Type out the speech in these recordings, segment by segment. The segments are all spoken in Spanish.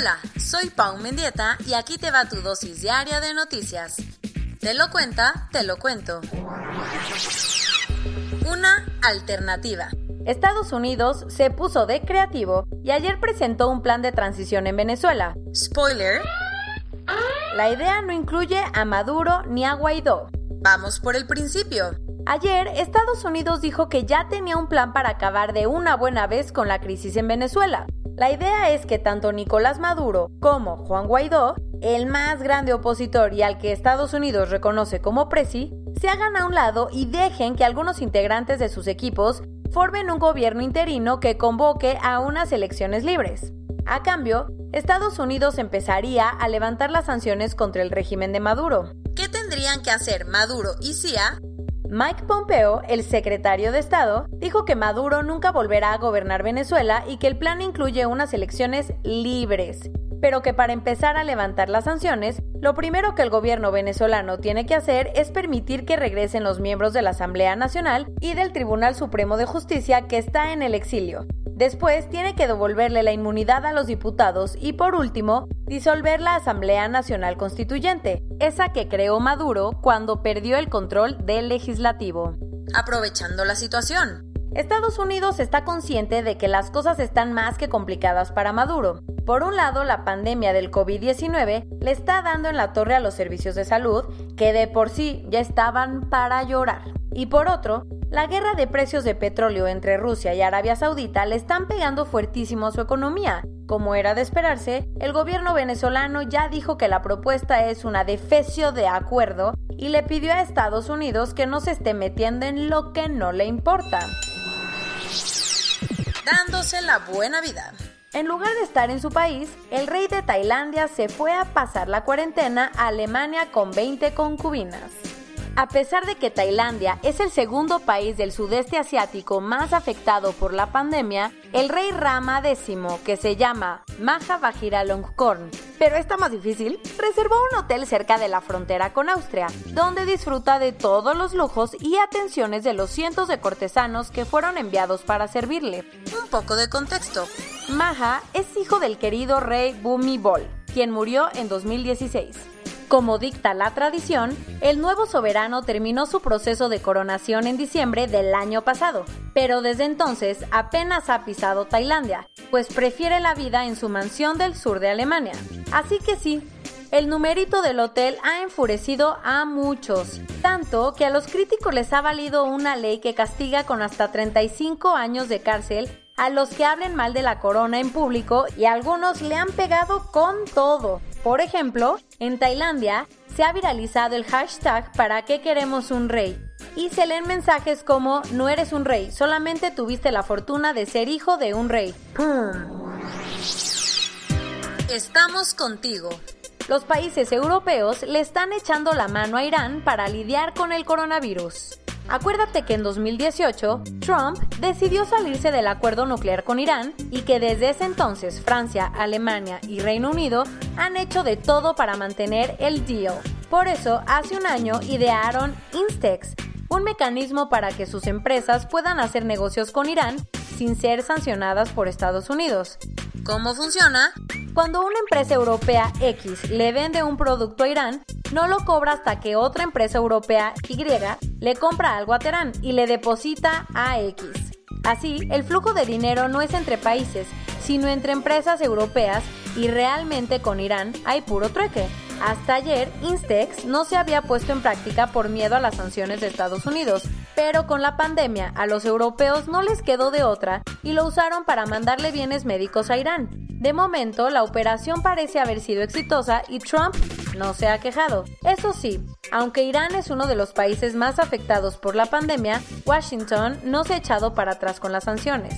Hola, soy Pau Mendieta y aquí te va tu dosis diaria de noticias. Te lo cuenta, te lo cuento. Una alternativa. Estados Unidos se puso de creativo y ayer presentó un plan de transición en Venezuela. Spoiler. La idea no incluye a Maduro ni a Guaidó. Vamos por el principio. Ayer, Estados Unidos dijo que ya tenía un plan para acabar de una buena vez con la crisis en Venezuela. La idea es que tanto Nicolás Maduro como Juan Guaidó, el más grande opositor y al que Estados Unidos reconoce como presi, se hagan a un lado y dejen que algunos integrantes de sus equipos formen un gobierno interino que convoque a unas elecciones libres. A cambio, Estados Unidos empezaría a levantar las sanciones contra el régimen de Maduro. ¿Qué tendrían que hacer Maduro y CIA Mike Pompeo, el secretario de Estado, dijo que Maduro nunca volverá a gobernar Venezuela y que el plan incluye unas elecciones libres, pero que para empezar a levantar las sanciones, lo primero que el gobierno venezolano tiene que hacer es permitir que regresen los miembros de la Asamblea Nacional y del Tribunal Supremo de Justicia que está en el exilio. Después tiene que devolverle la inmunidad a los diputados y por último, disolver la Asamblea Nacional Constituyente, esa que creó Maduro cuando perdió el control del legislativo. Aprovechando la situación. Estados Unidos está consciente de que las cosas están más que complicadas para Maduro. Por un lado, la pandemia del COVID-19 le está dando en la torre a los servicios de salud, que de por sí ya estaban para llorar. Y por otro, la guerra de precios de petróleo entre Rusia y Arabia Saudita le están pegando fuertísimo a su economía. Como era de esperarse, el gobierno venezolano ya dijo que la propuesta es una defecio de acuerdo y le pidió a Estados Unidos que no se esté metiendo en lo que no le importa. Dándose la buena vida. En lugar de estar en su país, el rey de Tailandia se fue a pasar la cuarentena a Alemania con 20 concubinas. A pesar de que Tailandia es el segundo país del sudeste asiático más afectado por la pandemia, el rey Rama X, que se llama Maha Vajiralongkorn, pero está más difícil, reservó un hotel cerca de la frontera con Austria, donde disfruta de todos los lujos y atenciones de los cientos de cortesanos que fueron enviados para servirle. Un poco de contexto. Maha es hijo del querido rey Bhumibol, quien murió en 2016. Como dicta la tradición, el nuevo soberano terminó su proceso de coronación en diciembre del año pasado, pero desde entonces apenas ha pisado Tailandia, pues prefiere la vida en su mansión del sur de Alemania. Así que sí, el numerito del hotel ha enfurecido a muchos, tanto que a los críticos les ha valido una ley que castiga con hasta 35 años de cárcel a los que hablen mal de la corona en público y algunos le han pegado con todo. Por ejemplo, en Tailandia se ha viralizado el hashtag ¿Para qué queremos un rey? Y se leen mensajes como No eres un rey, solamente tuviste la fortuna de ser hijo de un rey. Estamos contigo. Los países europeos le están echando la mano a Irán para lidiar con el coronavirus. Acuérdate que en 2018 Trump decidió salirse del acuerdo nuclear con Irán y que desde ese entonces Francia, Alemania y Reino Unido han hecho de todo para mantener el deal. Por eso, hace un año idearon Instex, un mecanismo para que sus empresas puedan hacer negocios con Irán sin ser sancionadas por Estados Unidos. ¿Cómo funciona? Cuando una empresa europea X le vende un producto a Irán, no lo cobra hasta que otra empresa europea Y le compra algo a Teherán y le deposita a X. Así, el flujo de dinero no es entre países, sino entre empresas europeas y realmente con Irán hay puro trueque. Hasta ayer, Instex no se había puesto en práctica por miedo a las sanciones de Estados Unidos, pero con la pandemia a los europeos no les quedó de otra y lo usaron para mandarle bienes médicos a Irán. De momento, la operación parece haber sido exitosa y Trump no se ha quejado. Eso sí, aunque Irán es uno de los países más afectados por la pandemia, Washington no se ha echado para atrás con las sanciones.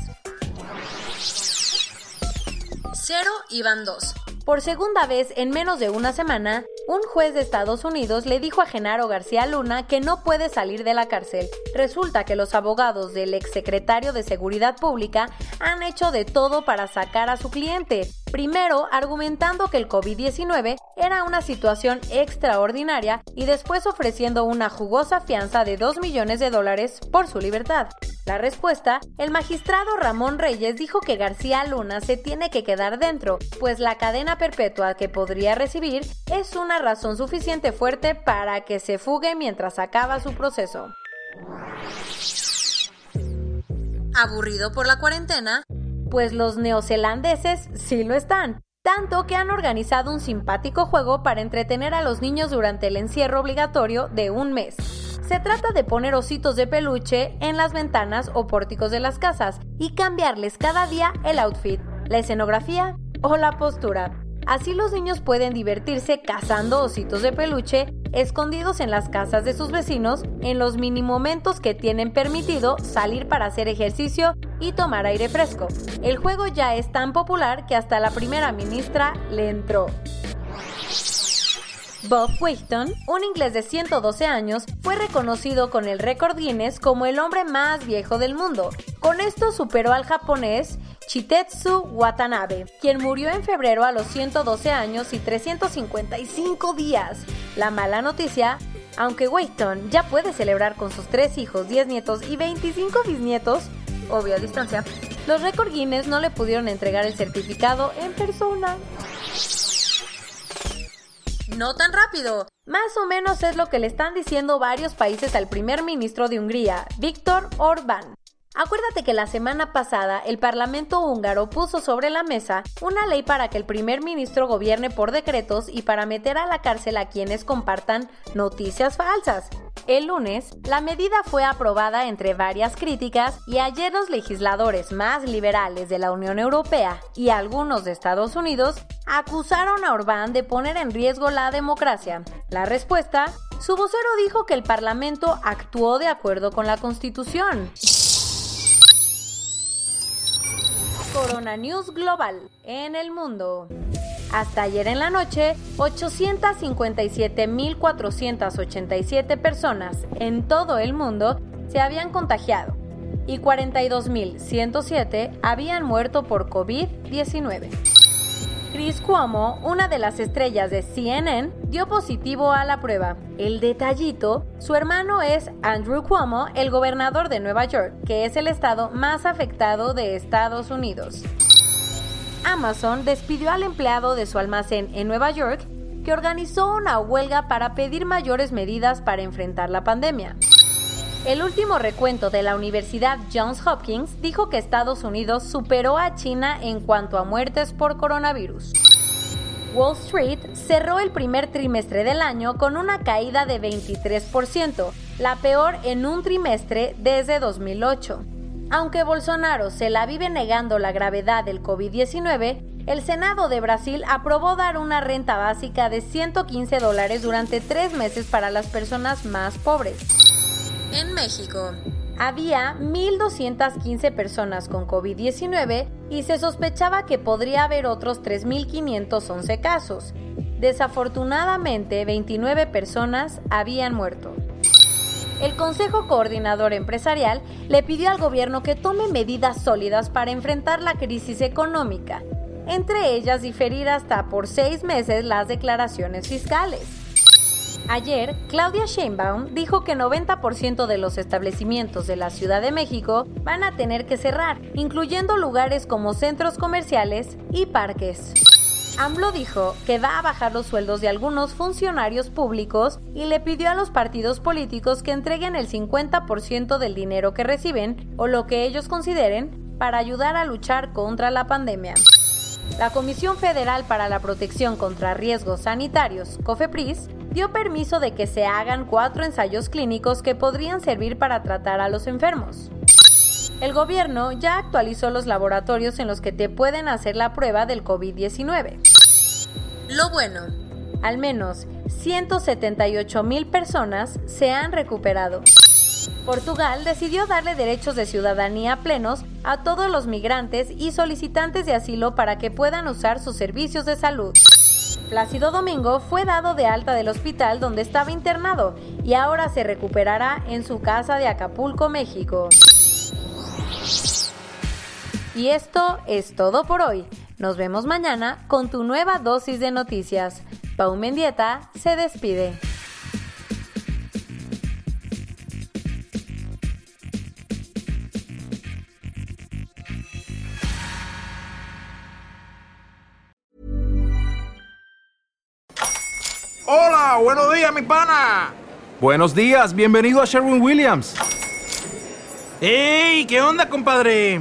0 y van 2. Por segunda vez en menos de una semana, un juez de Estados Unidos le dijo a Genaro García Luna que no puede salir de la cárcel. Resulta que los abogados del exsecretario de Seguridad Pública han hecho de todo para sacar a su cliente. Primero, argumentando que el COVID-19 era una situación extraordinaria y después ofreciendo una jugosa fianza de 2 millones de dólares por su libertad. La respuesta, el magistrado Ramón Reyes dijo que García Luna se tiene que quedar dentro, pues la cadena perpetua que podría recibir es una razón suficiente fuerte para que se fugue mientras acaba su proceso. ¿Aburrido por la cuarentena? Pues los neozelandeses sí lo están tanto que han organizado un simpático juego para entretener a los niños durante el encierro obligatorio de un mes. Se trata de poner ositos de peluche en las ventanas o pórticos de las casas y cambiarles cada día el outfit, la escenografía o la postura. Así los niños pueden divertirse cazando ositos de peluche escondidos en las casas de sus vecinos en los mini momentos que tienen permitido salir para hacer ejercicio y tomar aire fresco. El juego ya es tan popular que hasta la primera ministra le entró. Bob Wheaton, un inglés de 112 años, fue reconocido con el récord Guinness como el hombre más viejo del mundo. Con esto superó al japonés Chitetsu Watanabe, quien murió en febrero a los 112 años y 355 días. La mala noticia aunque Wheaton ya puede celebrar con sus tres hijos, 10 nietos y 25 bisnietos, obvio a distancia, los récord Guinness no le pudieron entregar el certificado en persona. No tan rápido. Más o menos es lo que le están diciendo varios países al primer ministro de Hungría, Víctor Orbán. Acuérdate que la semana pasada el Parlamento húngaro puso sobre la mesa una ley para que el primer ministro gobierne por decretos y para meter a la cárcel a quienes compartan noticias falsas. El lunes, la medida fue aprobada entre varias críticas y ayer los legisladores más liberales de la Unión Europea y algunos de Estados Unidos acusaron a Orbán de poner en riesgo la democracia. La respuesta, su vocero dijo que el Parlamento actuó de acuerdo con la Constitución. Corona News Global en el mundo. Hasta ayer en la noche, 857.487 personas en todo el mundo se habían contagiado y 42.107 habían muerto por COVID-19. Chris Cuomo, una de las estrellas de CNN, dio positivo a la prueba. El detallito, su hermano es Andrew Cuomo, el gobernador de Nueva York, que es el estado más afectado de Estados Unidos. Amazon despidió al empleado de su almacén en Nueva York que organizó una huelga para pedir mayores medidas para enfrentar la pandemia. El último recuento de la Universidad Johns Hopkins dijo que Estados Unidos superó a China en cuanto a muertes por coronavirus. Wall Street cerró el primer trimestre del año con una caída de 23%, la peor en un trimestre desde 2008. Aunque Bolsonaro se la vive negando la gravedad del COVID-19, el Senado de Brasil aprobó dar una renta básica de 115 dólares durante tres meses para las personas más pobres. En México, había 1.215 personas con COVID-19 y se sospechaba que podría haber otros 3.511 casos. Desafortunadamente, 29 personas habían muerto. El Consejo Coordinador Empresarial le pidió al gobierno que tome medidas sólidas para enfrentar la crisis económica, entre ellas diferir hasta por seis meses las declaraciones fiscales. Ayer, Claudia Sheinbaum dijo que 90% de los establecimientos de la Ciudad de México van a tener que cerrar, incluyendo lugares como centros comerciales y parques. AMLO dijo que va a bajar los sueldos de algunos funcionarios públicos y le pidió a los partidos políticos que entreguen el 50% del dinero que reciben o lo que ellos consideren para ayudar a luchar contra la pandemia. La Comisión Federal para la Protección contra Riesgos Sanitarios, COFEPRIS, dio permiso de que se hagan cuatro ensayos clínicos que podrían servir para tratar a los enfermos. El gobierno ya actualizó los laboratorios en los que te pueden hacer la prueba del COVID-19. Lo bueno. Al menos 178 mil personas se han recuperado. Portugal decidió darle derechos de ciudadanía plenos a todos los migrantes y solicitantes de asilo para que puedan usar sus servicios de salud. Plácido Domingo fue dado de alta del hospital donde estaba internado y ahora se recuperará en su casa de Acapulco, México. Y esto es todo por hoy. Nos vemos mañana con tu nueva dosis de noticias. Pau Mendieta se despide. Hola, buenos días, mi pana. Buenos días, bienvenido a Sherwin Williams. ¡Ey! ¿Qué onda, compadre?